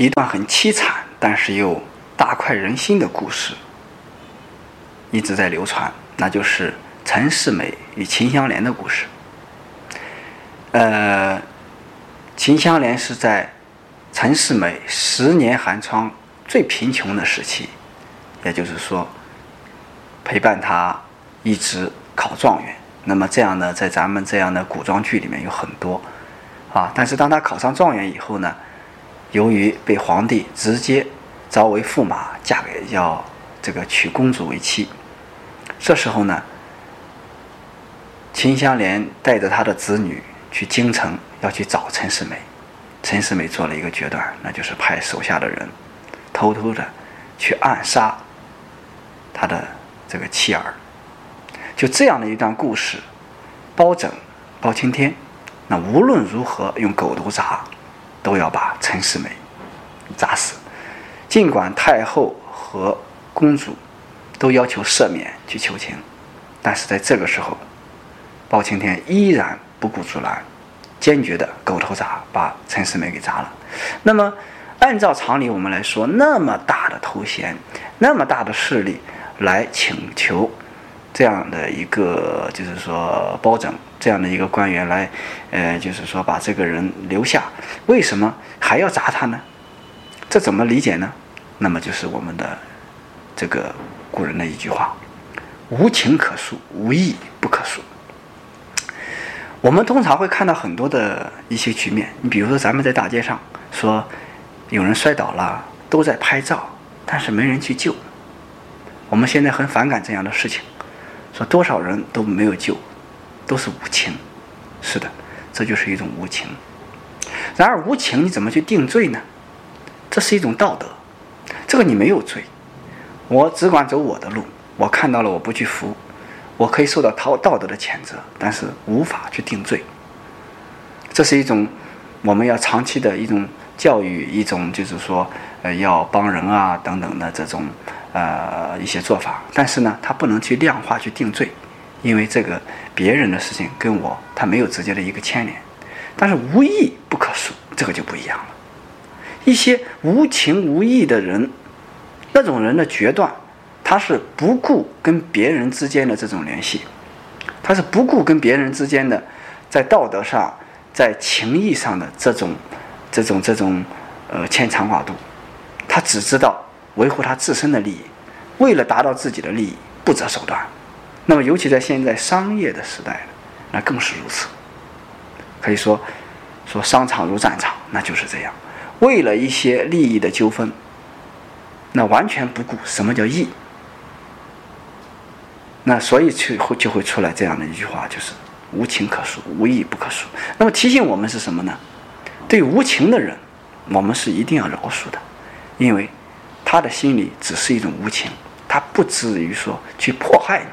一段很凄惨，但是又大快人心的故事，一直在流传，那就是陈世美与秦香莲的故事。呃，秦香莲是在陈世美十年寒窗最贫穷的时期，也就是说，陪伴他一直考状元。那么这样呢，在咱们这样的古装剧里面有很多啊。但是当他考上状元以后呢，由于被皇帝直接招为驸马，嫁给要这个娶公主为妻，这时候呢，秦香莲带着她的子女。去京城要去找陈世美，陈世美做了一个决断，那就是派手下的人偷偷的去暗杀他的这个妻儿。就这样的一段故事，包拯、包青天，那无论如何用狗头铡都要把陈世美砸死。尽管太后和公主都要求赦免去求情，但是在这个时候，包青天依然。不顾阻拦，坚决的狗头铡把陈世美给砸了。那么，按照常理我们来说，那么大的头衔，那么大的势力来请求这样的一个，就是说包拯这样的一个官员来，呃，就是说把这个人留下，为什么还要砸他呢？这怎么理解呢？那么就是我们的这个古人的一句话：无情可恕，无义不可恕。我们通常会看到很多的一些局面，你比如说咱们在大街上说有人摔倒了，都在拍照，但是没人去救。我们现在很反感这样的事情，说多少人都没有救，都是无情。是的，这就是一种无情。然而无情你怎么去定罪呢？这是一种道德，这个你没有罪，我只管走我的路，我看到了我不去扶。我可以受到道道德的谴责，但是无法去定罪。这是一种我们要长期的一种教育，一种就是说，呃，要帮人啊等等的这种呃一些做法。但是呢，他不能去量化去定罪，因为这个别人的事情跟我他没有直接的一个牵连。但是无义不可恕，这个就不一样了。一些无情无义的人，那种人的决断。他是不顾跟别人之间的这种联系，他是不顾跟别人之间的在道德上、在情义上的这种、这种、这种呃牵肠挂肚，他只知道维护他自身的利益，为了达到自己的利益不择手段。那么，尤其在现在商业的时代，那更是如此。可以说，说商场如战场，那就是这样。为了一些利益的纠纷，那完全不顾什么叫义。那所以就会就会出来这样的一句话，就是无情可恕，无义不可恕。那么提醒我们是什么呢？对无情的人，我们是一定要饶恕的，因为他的心里只是一种无情，他不至于说去迫害你。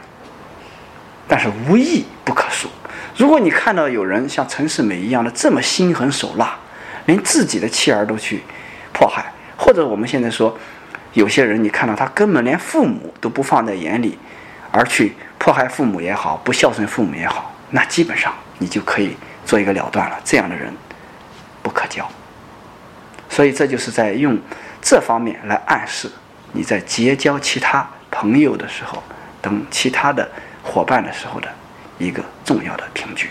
但是无义不可恕。如果你看到有人像陈世美一样的这么心狠手辣，连自己的妻儿都去迫害，或者我们现在说，有些人你看到他根本连父母都不放在眼里。而去迫害父母也好，不孝顺父母也好，那基本上你就可以做一个了断了。这样的人不可交。所以这就是在用这方面来暗示你在结交其他朋友的时候，等其他的伙伴的时候的一个重要的凭据。